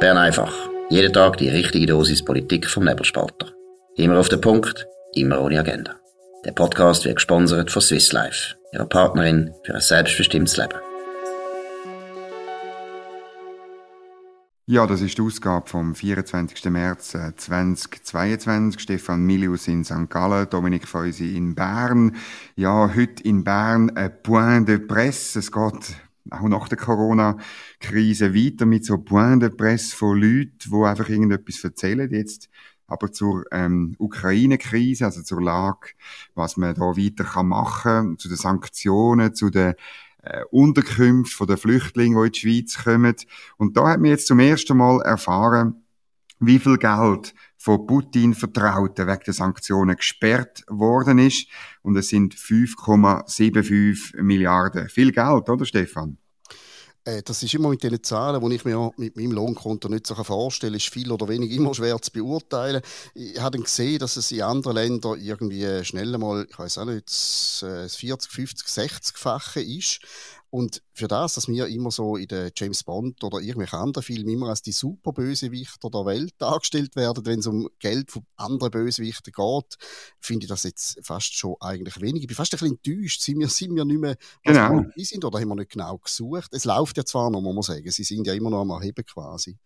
Bern einfach. Jeden Tag die richtige Dosis Politik vom Nebelspalter. Immer auf den Punkt, immer ohne Agenda. Der Podcast wird gesponsert von Swiss Life, ihrer Partnerin für ein selbstbestimmtes Leben. Ja, das ist die Ausgabe vom 24. März 2022. Äh, Stefan Milius in St. Gallen, Dominik Feusi in Bern. Ja, heute in Bern ein Point de Presse. Es geht auch nach der Corona-Krise weiter mit so Point de Presse von Leuten, die einfach irgendetwas erzählen. Jetzt aber zur ähm, Ukraine-Krise, also zur Lage, was man da weiter kann machen, zu den Sanktionen, zu den äh, Unterkünften der Flüchtlinge, die in die Schweiz kommen. Und da hat man jetzt zum ersten Mal erfahren, wie viel Geld von Putin Vertrauten wegen der Sanktionen gesperrt worden ist. Und es sind 5,75 Milliarden. Viel Geld, oder Stefan? Äh, das ist immer mit den Zahlen, die ich mir mit meinem Lohnkonto nicht so vorstellen kann, ist viel oder wenig immer schwer zu beurteilen. Ich habe gesehen, dass es in anderen Ländern irgendwie schnell mal, ich weiß auch nicht, das 40, 50, 60-fache ist. Und für das, dass wir immer so in den James Bond oder irgendwelchen anderen Filmen immer als die Superbösewichter der Welt dargestellt werden, wenn es um Geld von anderen Bösewichten geht, finde ich das jetzt fast schon eigentlich wenig. Ich bin fast ein bisschen enttäuscht. Sind wir, sind wir nicht mehr, was genau. wir sind oder haben wir nicht genau gesucht? Es läuft ja zwar noch, muss man sagen. Sie sind ja immer noch am Erheben quasi.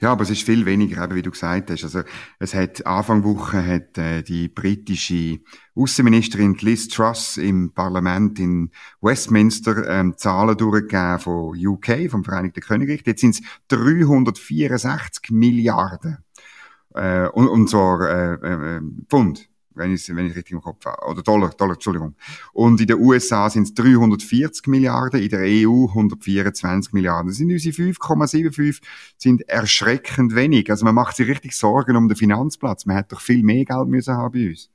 Ja, aber es ist viel weniger, eben, wie du gesagt hast. Also, es hat, Anfang Woche hat, äh, die britische Außenministerin Liz Truss im Parlament in Westminster, ähm, Zahlen durchgegeben von UK, vom Vereinigten Königreich. Jetzt sind es 364 Milliarden. Äh, und, und zwar, äh, äh, Pfund wenn ich wenn ich richtig im Kopf habe. Oder Dollar, Dollar, Entschuldigung. Und in den USA sind es 340 Milliarden, in der EU 124 Milliarden. Das sind unsere 5,75 sind erschreckend wenig. Also man macht sich richtig Sorgen um den Finanzplatz. Man hätte doch viel mehr Geld müssen haben bei uns.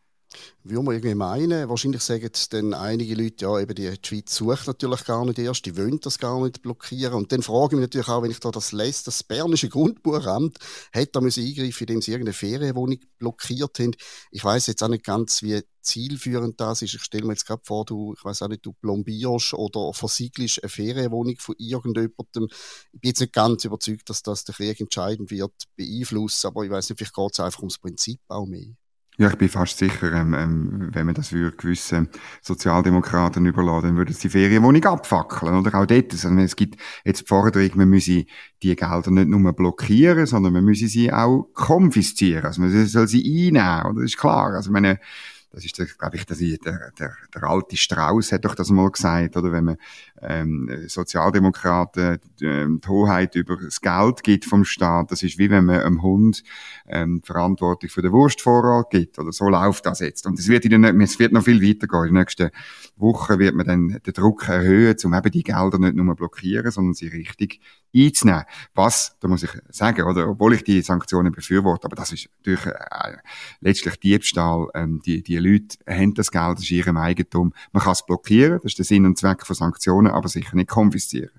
Würde man irgendwie meinen. Wahrscheinlich sagen dann einige Leute, ja, eben die, Schweiz sucht natürlich gar nicht erst, die wollen das gar nicht blockieren. Und dann frage ich mich natürlich auch, wenn ich da das lese, das Bernische Grundbuchamt hätte da müssen eingreifen, indem sie irgendeine Ferienwohnung blockiert haben. Ich weiß jetzt auch nicht ganz, wie zielführend das ist. Ich stelle mir jetzt gerade vor, du, ich weiß auch nicht, du plombierst oder versiegelst eine Ferienwohnung von irgendjemandem. Ich bin jetzt nicht ganz überzeugt, dass das den Krieg entscheidend wird beeinflussen, aber ich weiß nicht, vielleicht geht es einfach ums Prinzip auch mehr. Ja, ich bin fast sicher, ähm, ähm, wenn man das würde gewissen Sozialdemokraten überladen, dann würden sie die Ferienwohnung abfackeln. Oder auch dort. Also, es gibt jetzt die Forderung, man müsse die Gelder nicht nur blockieren, sondern man müsse sie auch konfiszieren. Also man soll sie einnehmen. Oder? Das ist klar. Also, meine, das ist, glaube ich, der, der, der alte Strauß hat doch das mal gesagt, oder wenn man ähm, Sozialdemokraten ähm, die Hoheit über das Geld gibt vom Staat, das ist wie wenn man einem Hund ähm, Verantwortung für den Wurstvorrat gibt, oder so läuft das jetzt. Und es wird, in den, es wird noch viel weitergehen. In den nächsten Wochen wird man dann den Druck erhöhen, um eben die Gelder nicht nur blockieren, sondern sie richtig einzunehmen. Was, da muss ich sagen, oder, obwohl ich die Sanktionen befürworte, aber das ist natürlich äh, letztlich Diebstahl, ähm, die, die Leute haben das Geld, das ist ihrem Eigentum. Man kann es blockieren, das ist der Sinn und Zweck von Sanktionen, aber sicher nicht konfiszieren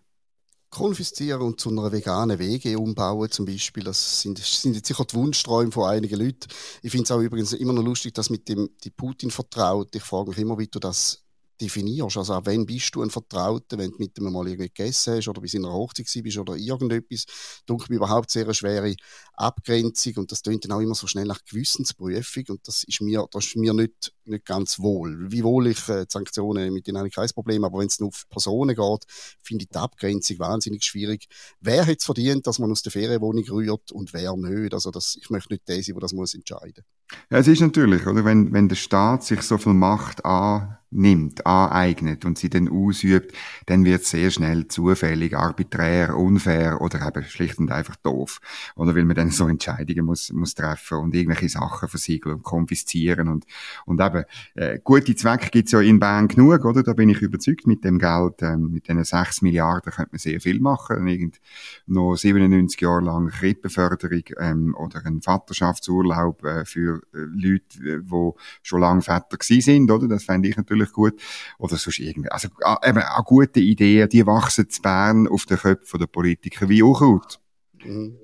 konfiszieren und zu einer veganen Wege umbauen zum Beispiel. Das sind, sind jetzt sicher die Wunschträume von einigen Leuten. Ich finde es auch übrigens immer noch lustig, dass mit dem die Putin vertraut. Ich frage mich immer, wie du das definierst. Also auch wenn bist du ein Vertrauter, wenn du mit ihm mal irgendwie gegessen hast oder bei seiner Hochzeit bist oder irgendetwas, denke ich überhaupt sehr eine schwere Abgrenzung und das tönt dann auch immer so schnell nach Gewissensprüfung und das ist mir, das ist mir nicht, nicht ganz wohl. Wie wohl ich äh, Sanktionen mit denen habe ich kein Problem, aber wenn es nur auf Personen geht, finde ich die Abgrenzung wahnsinnig schwierig. Wer hat es verdient, dass man aus der Ferienwohnung rührt und wer nicht? Also das, ich möchte nicht der sein, der das muss entscheiden. Ja, es ist natürlich, oder, wenn, wenn der Staat sich so viel Macht an nimmt, aneignet und sie dann ausübt, dann wird es sehr schnell zufällig, arbiträr, unfair oder eben schlicht und einfach doof. Oder weil man dann so Entscheidungen muss, muss treffen und irgendwelche Sachen versiegeln und konfiszieren und, und eben, äh, gute Zwecke gibt's ja in Bern genug, oder? Da bin ich überzeugt, mit dem Geld, ähm, mit diesen 6 Milliarden könnte man sehr viel machen. Irgend noch 97 Jahre lang Krippenförderung, ähm, oder ein Vaterschaftsurlaub äh, für äh, Leute, die schon lange Väter gewesen sind, oder? Das fände ich natürlich gut. Oder sonst irgendwie. Also, eben, auch gute Ideen, die wachsen zu Bern auf den Köpfen der Politiker wie Unkraut. Mhm.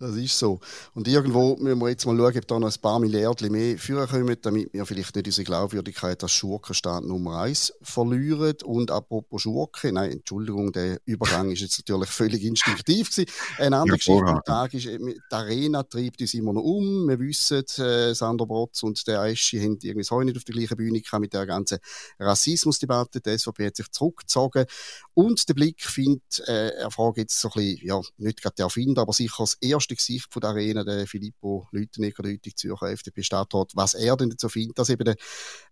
Das ist so. Und irgendwo müssen wir jetzt mal schauen, ob da noch ein paar Milliarden mehr vorkommen, damit wir vielleicht nicht unsere Glaubwürdigkeit als Schurkenstaat Nummer eins verlieren. Und apropos Schurke, nein, Entschuldigung, der Übergang ist jetzt natürlich völlig instinktiv gewesen. Eine andere ja, Geschichte am Tag ist, äh, die Arena treibt uns immer noch um. Wir wissen, äh, Sandro Brotz und der Eschi haben irgendwie heute nicht auf der gleichen Bühne gehabt mit der ganzen Rassismusdebatte. Die SVP hat sich zurückgezogen. Und der Blick findet, äh, er fragt jetzt so ein bisschen, ja, nicht gerade der Erfinder, aber sicher das erste Gesicht von der Arena, der Filippo Lütenegger, der heutige Zürcher FDP-Stadtrat, was er denn dazu findet, dass eben der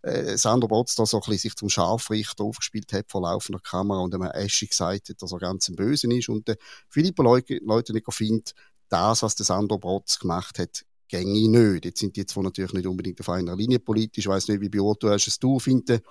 äh, Sandro Botz da so ein bisschen sich zum Scharfrichter aufgespielt hat vor laufender Kamera und einem Eschi gesagt hat, dass er ganz im Bösen ist und der Filippo Leutenegger findet, das, was der Sandro Botz gemacht hat, gänge nicht. Jetzt sind die zwar natürlich nicht unbedingt auf einer Linie politisch. Ich weiß nicht, wie beurteilst es du? Findet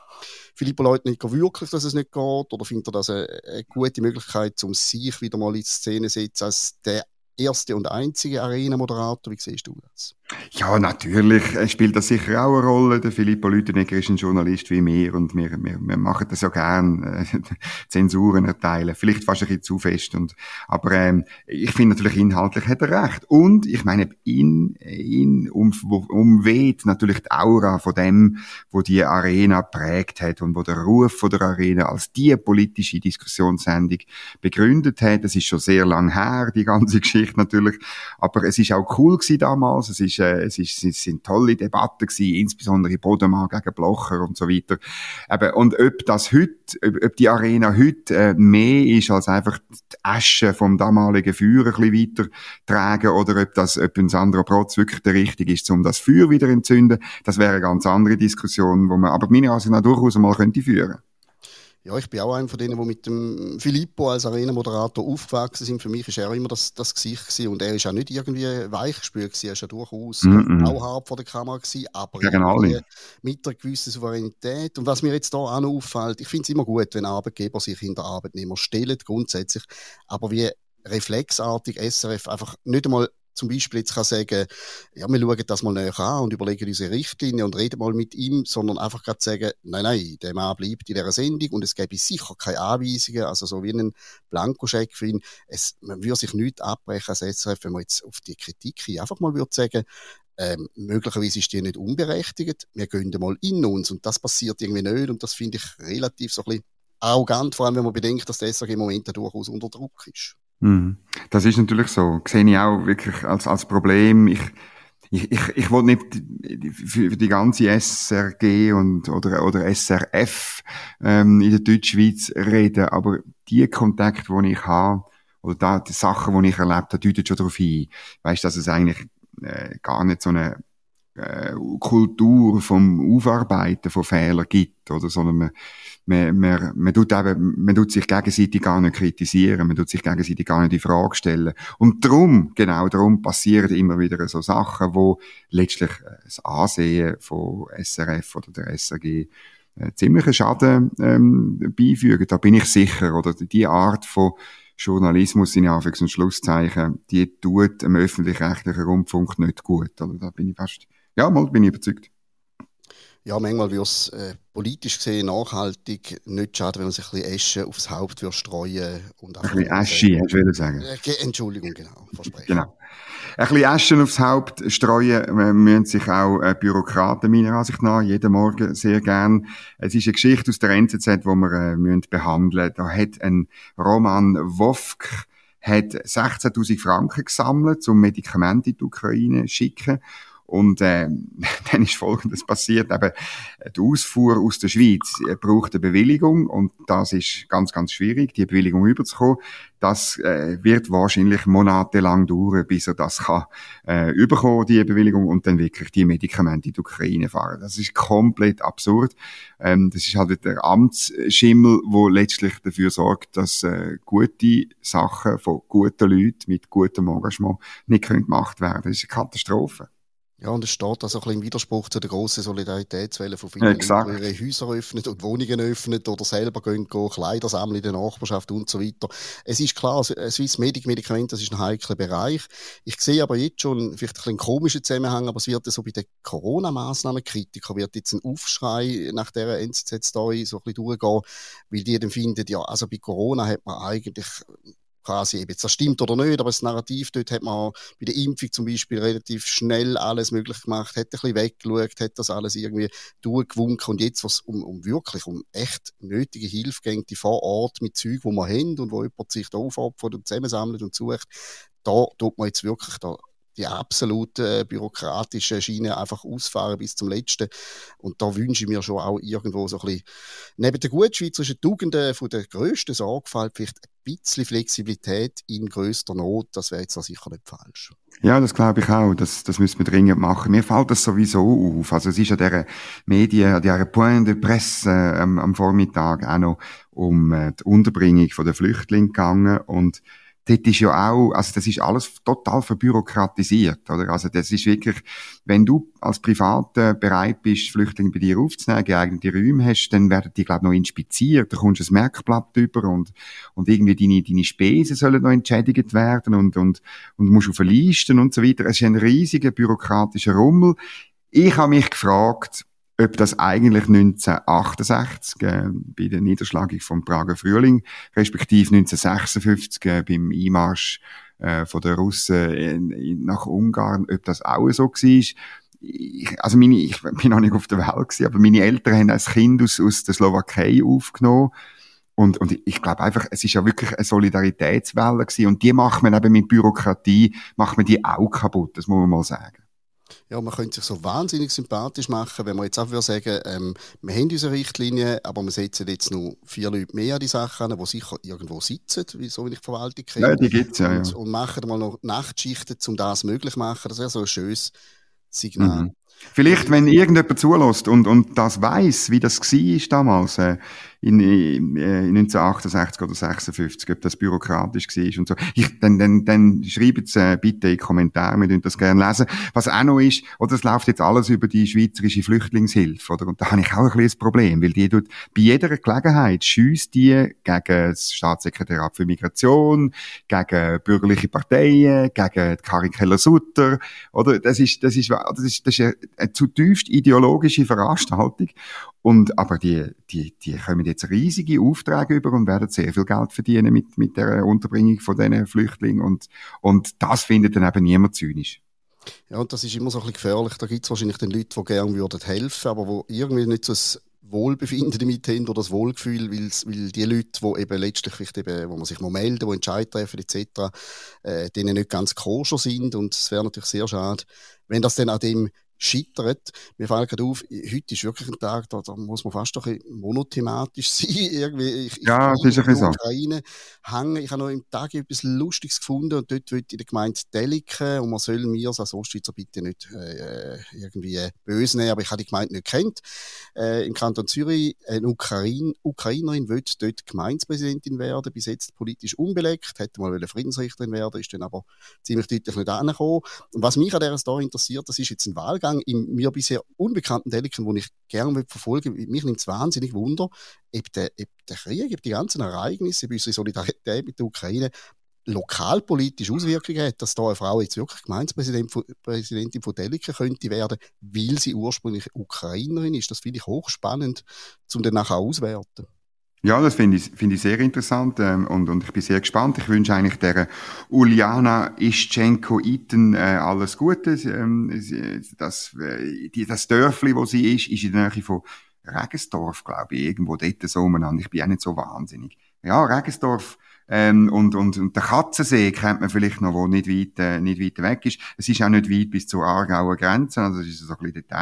Filippo Leutnicker wirklich, dass es nicht geht? Oder findet er das eine, eine gute Möglichkeit, um sich wieder mal in Szene zu setzen als der erste und einzige Arena-Moderator. Wie siehst du das? Ja, natürlich spielt das sicher auch eine Rolle. Der Filippo Lütenegger ist ein Journalist wie mir und wir, wir, wir machen das ja gern, äh, Zensuren erteilen. Vielleicht fast ein bisschen zu fest. Und, aber ähm, ich finde natürlich inhaltlich hat er recht. Und ich meine, ihn, ihn um, umweht natürlich die Aura von dem, wo die Arena prägt hat und wo der Ruf von der Arena als die politische Diskussionssendung begründet hat. Das ist schon sehr lang her, die ganze Geschichte natürlich. Aber es ist auch cool gewesen damals. Es ist ist, äh, es, ist, es sind tolle Debatten gewesen, insbesondere Bodemann gegen Blocher und so weiter. Eben, und ob das heute, ob, ob die Arena heute äh, mehr ist als einfach die Asche vom damaligen Feuer ein bisschen weiter tragen oder ob das, ob ein Sandro Protz wirklich der richtige ist, um das Feuer wieder entzünden, das wäre eine ganz andere Diskussion, wo man aber meine Ansicht nach durchaus mal könnte führen ja, ich bin auch einer von denen, die mit dem Filippo als Arena-Moderator aufgewachsen sind. Für mich ist er immer das, das Gesicht gewesen. und er ist auch nicht irgendwie weichgespült gewesen. Er ist ja durchaus mm -mm. auch hart vor der Kamera gewesen, aber genau mit einer gewissen Souveränität. Und was mir jetzt da auch noch auffällt, ich finde es immer gut, wenn Arbeitgeber sich hinter Arbeitnehmer stellen, grundsätzlich, aber wie reflexartig SRF einfach nicht einmal zum Beispiel jetzt kann sagen, ja, wir schauen das mal näher an und überlegen unsere Richtlinie und reden mal mit ihm, sondern einfach gerade sagen, nein, nein, der Mann bleibt in dieser Sendung und es gäbe sicher keine Anweisungen, also so wie einen Blankoscheck für ihn. Es, man würde sich nicht abbrechen SRF, wenn man jetzt auf die Kritik hin einfach mal würde sagen, ähm, möglicherweise ist die nicht unberechtigt, wir gehen mal in uns und das passiert irgendwie nicht und das finde ich relativ so ein bisschen arrogant, vor allem wenn man bedenkt, dass der SRG im Moment durchaus unter Druck ist. Mhm. Das ist natürlich so. Sehe ich auch wirklich als, als Problem. Ich, ich, ich, ich will nicht für die ganze SRG und, oder, oder SRF ähm, in der Deutschschweiz reden, aber die Kontakte, die ich habe, oder die Sachen, die ich erlebt habe, deuten schon darauf hin. Weißt, dass es eigentlich äh, gar nicht so eine äh, Kultur vom Aufarbeiten von Fehlern gibt, oder, sondern man, man, man, man, tut eben, man tut sich gegenseitig gar nicht kritisieren, man tut sich gegenseitig gar nicht in Frage stellen. Und darum, genau darum passieren immer wieder so Sachen, wo letztlich äh, das Ansehen von SRF oder der SRG äh, ziemlichen Schaden ähm, beifügen. Da bin ich sicher. Oder die Art von Journalismus in Anführungs- und Schlusszeichen, die tut dem öffentlich-rechtlichen Rundfunk nicht gut. Oder da bin ich fast, ja, mal bin ich überzeugt ja, manchmal würde es äh, politisch gesehen nachhaltig nicht schaden, wenn man sich ein bisschen Asche aufs Haupt würde streuen. Und ein bisschen Asche, äh, hättest du sagen. Entschuldigung, genau, versprechen. Genau. Ein bisschen Asche aufs Haupt streuen äh, müssen sich auch äh, Bürokraten meiner Ansicht nach jeden Morgen sehr gern. Es ist eine Geschichte aus der NZZ, die wir äh, müssen behandeln Da hat ein Roman Wofk hat 16.000 Franken gesammelt, um Medikamente in die Ukraine zu schicken. Und äh, dann ist Folgendes passiert. Eben, die Ausfuhr aus der Schweiz äh, braucht eine Bewilligung und das ist ganz, ganz schwierig, die Bewilligung überzukommen. Das äh, wird wahrscheinlich monatelang dauern, bis er das kann äh, überkommen, die Bewilligung, und dann wirklich die Medikamente in die Ukraine fahren. Das ist komplett absurd. Ähm, das ist halt der Amtsschimmel, wo letztlich dafür sorgt, dass äh, gute Sachen von guten Leuten mit gutem Engagement nicht gemacht werden. Das ist eine Katastrophe. Ja, und es steht also ein bisschen im Widerspruch zu der grossen Solidaritätswelle von vielen Leuten, die ihre Häuser öffnen und Wohnungen öffnen oder selber gehen, gehen Kleider sammeln in der Nachbarschaft und so weiter. Es ist klar, Swiss Medic Medikament, das ist ein heikler Bereich. Ich sehe aber jetzt schon vielleicht ein bisschen komischen Zusammenhang, aber es wird so bei den Corona-Massnahmenkritikern wird jetzt ein Aufschrei nach dieser NZZ-Story so ein bisschen durchgehen, weil die dann finden, ja, also bei Corona hat man eigentlich quasi, jetzt das stimmt oder nicht, aber das Narrativ dort hat man bei der Impfung zum Beispiel relativ schnell alles möglich gemacht, hat ein bisschen weggeschaut, hat das alles irgendwie durchgewunken und jetzt, was um, um wirklich um echt nötige Hilfe geht, die vor Ort mit Zeug, wo man haben und wo jemand sich da aufopfert und zusammensammelt und sucht, da tut man jetzt wirklich da die absolute bürokratische Schiene einfach ausfahren bis zum Letzten. Und da wünsche ich mir schon auch irgendwo so ein bisschen, neben der guten schweizerischen Tugenden von der grössten Sorgfalt vielleicht ein bisschen Flexibilität in grösster Not. Das wäre jetzt auch sicher nicht falsch. Ja, das glaube ich auch. Das, das müssen wir dringend machen. Mir fällt das sowieso auf. Also es ist ja der Medien, an dieser Point de Presse äh, am, am Vormittag auch noch um äh, die Unterbringung der Flüchtlinge gegangen und dort ist ja auch, also das ist alles total verbürokratisiert, oder? Also das ist wirklich, wenn du als Privater bereit bist, Flüchtlinge bei dir aufzunehmen, geeignete Räume hast, dann werden die, glaube ich, noch inspiziert, da kommst du ein Merkblatt über und, und irgendwie deine, deine Spesen sollen noch entschädigt werden und, und, und musst auf Listen und so weiter. Es ist ein riesiger bürokratischer Rummel. Ich habe mich gefragt, ob das eigentlich 1968 äh, bei der Niederschlagung vom Prager Frühling, respektive 1956 äh, beim Einmarsch äh, von der Russen in, in, nach Ungarn, ob das auch so war. Ich, also meine, ich bin noch nicht auf der Welt gewesen, aber meine Eltern haben als Kind aus, aus der Slowakei aufgenommen. Und, und ich glaube einfach, es ist ja wirklich eine Solidaritätswelle gewesen. Und die macht man eben mit Bürokratie, macht man die auch kaputt, das muss man mal sagen ja, man könnte sich so wahnsinnig sympathisch machen, wenn man jetzt auch sagen ähm, wir haben unsere Richtlinie, aber wir setzen jetzt noch vier Leute mehr an die Sachen an, die sicher irgendwo sitzen, wie, so wie ich die Verwaltung kenne. Ja, die gibt's ja, und, ja. Und machen mal noch Nachtschichten, um das möglich zu machen. Das wäre so ein schönes Signal. Mhm. Vielleicht, wenn irgendjemand zulässt und, und das weiß, wie das war damals, äh, in, in, in 1968 oder 56, ob das bürokratisch war und so. Ich, dann, dann, dann schreibt äh, bitte in die Kommentare, wir würden das gerne lesen. Was auch noch ist, oder es läuft jetzt alles über die schweizerische Flüchtlingshilfe, oder? Und da habe ich auch ein ein Problem, weil die tut bei jeder Gelegenheit schießt die gegen das Staatssekretariat für Migration, gegen bürgerliche Parteien, gegen Karin Keller-Sutter, oder? Das ist, das ist, das ist, das ist eine, eine zutiefst ideologische Veranstaltung. Und, aber die, die, die kommen jetzt riesige Aufträge über und werden sehr viel Geld verdienen mit, mit der Unterbringung von diesen Flüchtlingen. Und, und das findet dann eben niemand zynisch. Ja, und das ist immer so ein bisschen gefährlich. Da gibt es wahrscheinlich den Leute, die gerne würden helfen, aber wo irgendwie nicht so ein Wohlbefinden damit haben oder das Wohlgefühl, weil die Leute, die eben letztlich vielleicht eben, wo man sich mal melden, die Entscheid treffen etc., äh, denen nicht ganz koscher sind und es wäre natürlich sehr schade, wenn das dann an dem scheitert. Mir fällt gerade auf, heute ist wirklich ein Tag, da, da muss man fast doch ein monothematisch sein. Irgendwie, ich, ja, ich ist ein so. Ukraine hängen. Ich habe noch im Tag etwas Lustiges gefunden und dort wird in der Gemeinde Deliken und man soll mir als Ostschweizer bitte nicht äh, irgendwie böse nehmen, aber ich habe die Gemeinde nicht kennt. Äh, Im Kanton Zürich eine Ukraine, Ukrainerin will dort Gemeindepräsidentin werden, bis jetzt politisch unbelegt, hätte mal Friedensrichterin werden, ist dann aber ziemlich deutlich nicht angekommen. Und was mich an dieser Story interessiert, das ist jetzt ein Wahlgang Werdegang in mir bisher unbekannten Deliken, wo ich gerne verfolgen will. Mich nimmt es wahnsinnig Wunder, ob der, ob der Krieg, ob die ganzen Ereignisse, ob unsere Solidarität mit der Ukraine lokalpolitisch Auswirkungen hat, dass da eine Frau jetzt wirklich Gemeindepräsidentin von Deliken könnte werden, weil sie ursprünglich Ukrainerin ist. Das finde ich hochspannend, um dann nachher auswerten. Ja, das finde ich, finde ich sehr interessant ähm, und, und ich bin sehr gespannt. Ich wünsche eigentlich der Uliana Ischenko-Iten äh, alles Gute. Ähm, das, äh, die, das Dörfli, wo sie ist, ist in der Nähe von Regensdorf, glaube ich, irgendwo dort so umeinander. Ich bin auch nicht so wahnsinnig. Ja, Regensdorf ähm, und, und, und der Katzensee kennt man vielleicht noch, wo nicht weit, äh, nicht weit weg ist. Es ist auch nicht weit bis zur Aargauer Grenze, also es ist so ein bisschen dort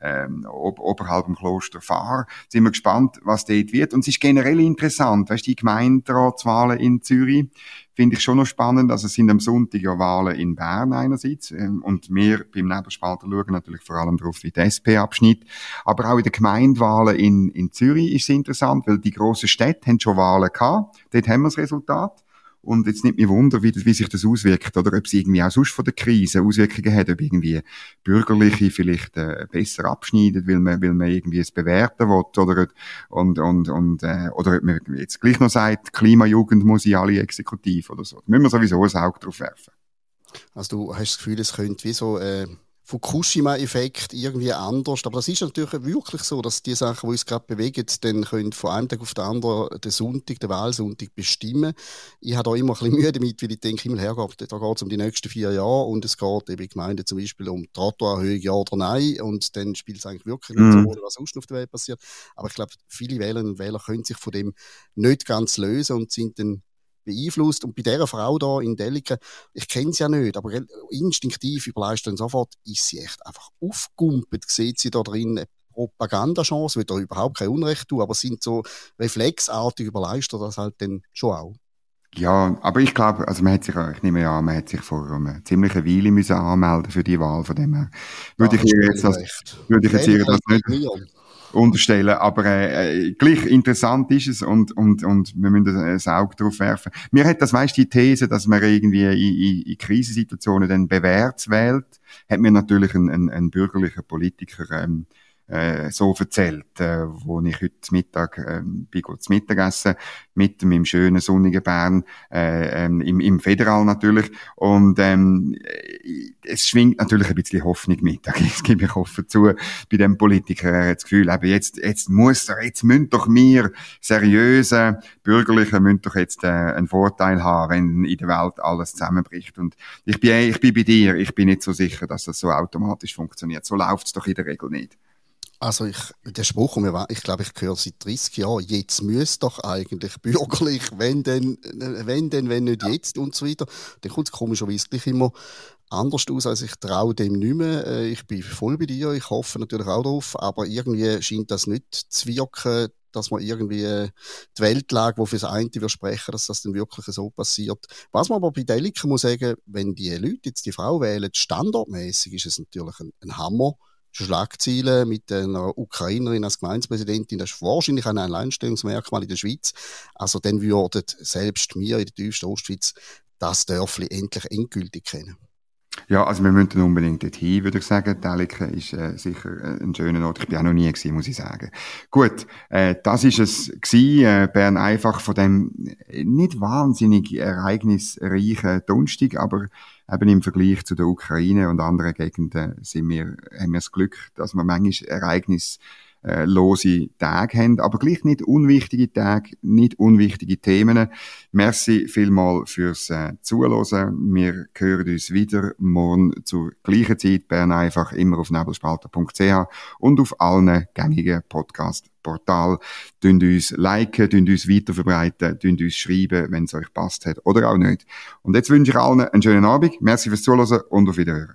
ähm, ob, oberhalb dem Kloster Fahr. Sind wir gespannt, was dort wird. Und es ist generell interessant, weißt du, die Gemeinderatswahlen in Zürich, finde ich schon noch spannend. Also es sind am Sonntag ja Wahlen in Bern einerseits ähm, und wir beim Nebelspalter schauen natürlich vor allem darauf, wie der SP abschnitt. Aber auch in den Gemeindewahlen in, in Zürich ist es interessant, weil die grossen Städte haben schon Wahlen gehabt. Dort haben wir das Resultat. Und jetzt nicht mich wunder, wie, wie sich das auswirkt oder ob es irgendwie auch sonst von der Krise Auswirkungen hat, ob irgendwie Bürgerliche vielleicht äh, besser abschneiden, weil man, weil man irgendwie es bewerten will oder, und, und, und, äh, oder ob man jetzt gleich noch sagt, Klimajugend muss in alle Exekutiv oder so. Da müssen wir sowieso ein Auge drauf werfen. Also du hast das Gefühl, es könnte wie so äh, Fukushima-Effekt irgendwie anders. Aber das ist natürlich wirklich so, dass die Sachen, die uns gerade bewegen, dann können von einem Tag auf den anderen den Sonntag, den Wahlsonntag bestimmen. Ich habe da immer ein bisschen Mühe damit, weil ich denke, Himmel hergeht, da geht es um die nächsten vier Jahre und es geht eben Gemeinden zum Beispiel um Trottoirerhöhung, ja oder nein. Und dann spielt es eigentlich wirklich nicht mhm. so, was sonst auf der Welt passiert. Aber ich glaube, viele Wählerinnen und Wähler können sich von dem nicht ganz lösen und sind dann beeinflusst. Und bei dieser Frau da in Deliken, ich kenne sie ja nicht, aber instinktiv überleistet dann sofort, ist sie echt einfach aufgumpelt, sieht sie da drin eine Propagandachance, will da überhaupt kein Unrecht tun, aber sind so reflexartig überleistet das halt dann schon auch. Ja, aber ich glaube, also man hat sich, ich nehme an, man hat sich vor einer ziemlichen Weile müssen anmelden für die Wahl, von dem her. Würde ja, ich jetzt das, würde ich jetzt das nicht, unterstellen. Aber äh, äh, gleich interessant ist es und, und, und wir müssen ein Auge drauf werfen. Mir hat das, weißt die These, dass man irgendwie in, in, in Krisensituationen dann bewährt wählt, hat mir natürlich ein, ein, ein bürgerlicher Politiker ähm, äh, so erzählt, äh, wo ich heute Mittag äh, bin zu Mittagessen mit meinem schönen sonnigen Bern äh, ähm, im, im Federal natürlich. Und ähm, es schwingt natürlich ein bisschen Hoffnung mit, das gebe ich offen zu, bei dem Politiker, er hat das Gefühl, eben jetzt, jetzt muss er, jetzt müssen doch wir seriöse Bürgerliche müssen doch jetzt äh, einen Vorteil haben, wenn in der Welt alles zusammenbricht. Und ich bin, ich bin bei dir, ich bin nicht so sicher, dass das so automatisch funktioniert, so läuft es doch in der Regel nicht. Also ich, der Spruch, ich glaube, ich höre seit 30 Jahren, jetzt müsste doch eigentlich bürgerlich, wenn denn, wenn denn, wenn nicht jetzt und so weiter. Dann kommt es komischerweise gleich immer anders aus, als ich traue dem nicht mehr. Äh, ich bin voll bei dir, ich hoffe natürlich auch darauf, aber irgendwie scheint das nicht zu wirken, dass man irgendwie die Weltlage, die für das eine versprechen, dass das dann wirklich so passiert. Was man aber bei Deliken muss sagen, wenn die Leute jetzt die Frau wählen, standardmäßig ist es natürlich ein, ein Hammer Schlagzeilen mit einer Ukrainerin als Gemeindepräsidentin, das ist wahrscheinlich ein Alleinstellungsmerkmal in der Schweiz. Also dann würden selbst wir in der tiefsten Ostschweiz das Dörfli endlich endgültig kennen. Ja, also wir müssen unbedingt dorthin, würde ich sagen. Deliken ist äh, sicher äh, ein schöner Ort. Ich bin auch noch nie gewesen, muss ich sagen. Gut, äh, das ist es gewesen. Äh, Bern einfach von dem nicht wahnsinnig ereignisreichen Donnerstag, aber eben im Vergleich zu der Ukraine und anderen Gegenden sind wir, haben wir das Glück, dass wir manchmal Ereignisse äh, lose Tage haben, aber gleich nicht unwichtige Tage, nicht unwichtige Themen. Merci vielmal fürs äh, Zuhören. Wir hören uns wieder morgen zur gleichen Zeit. Bern einfach immer auf nebelspalter.ch und auf allen gängigen Podcast Portal. Tönt uns liken, tönt uns weiterverbreiten, tönt uns schreiben, wenn es euch passt hat oder auch nicht. Und jetzt wünsche ich allen einen schönen Abend. Merci fürs Zuhören und auf Wiederhören.